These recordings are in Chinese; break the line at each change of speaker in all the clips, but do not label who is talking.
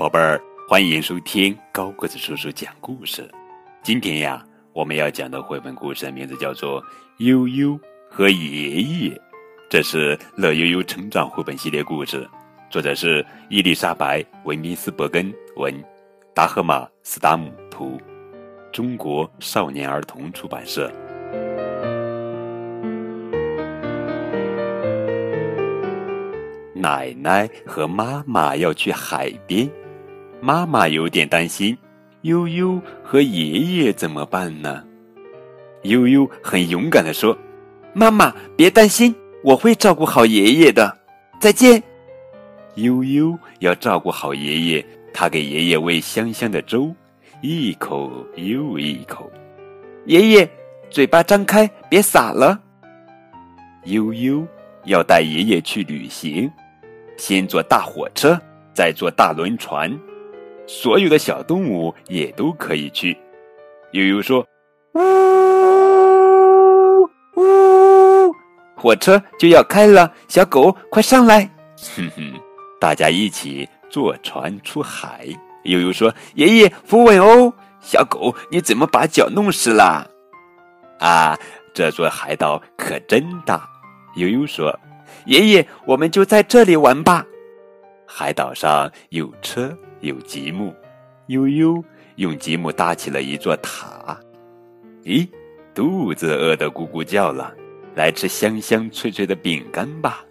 宝贝儿，欢迎收听高个子叔叔讲故事。今天呀，我们要讲的绘本故事名字叫做《悠悠和爷爷》，这是乐悠悠成长绘本系列故事，作者是伊丽莎白·文明斯伯根文，达赫玛·斯达姆图，中国少年儿童出版社。奶奶和妈妈要去海边，妈妈有点担心，悠悠和爷爷怎么办呢？悠悠很勇敢的说：“
妈妈，别担心，我会照顾好爷爷的。再见。”
悠悠要照顾好爷爷，他给爷爷喂香香的粥，一口又一口。
爷爷，嘴巴张开，别洒了。
悠悠要带爷爷去旅行。先坐大火车，再坐大轮船，所有的小动物也都可以去。悠悠说：“呜
呜，火车就要开了，小狗快上来！”
哼哼，大家一起坐船出海。悠悠说：“
爷爷扶稳哦，小狗你怎么把脚弄湿了？”
啊，这座海岛可真大。悠悠说。
爷爷，我们就在这里玩吧。
海岛上有车有积木，悠悠用积木搭起了一座塔。咦，肚子饿得咕咕叫了，来吃香香脆脆的饼干吧。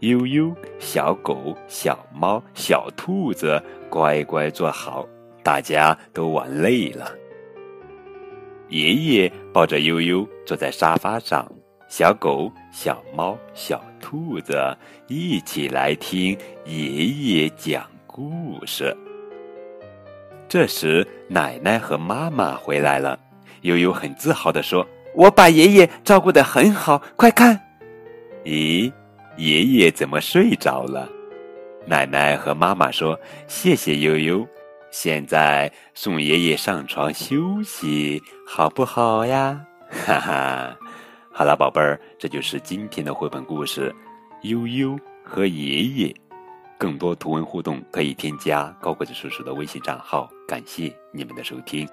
悠悠，小狗、小猫、小兔子乖乖坐好，大家都玩累了。爷爷抱着悠悠坐在沙发上。小狗、小猫、小兔子一起来听爷爷讲故事。这时，奶奶和妈妈回来了。悠悠很自豪地说：“
我把爷爷照顾得很好，快看！”
咦，爷爷怎么睡着了？奶奶和妈妈说：“谢谢悠悠，现在送爷爷上床休息，好不好呀？” 哈哈。好了，宝贝儿，这就是今天的绘本故事《悠悠和爷爷》。更多图文互动可以添加高个子叔叔的微信账号。感谢你们的收听。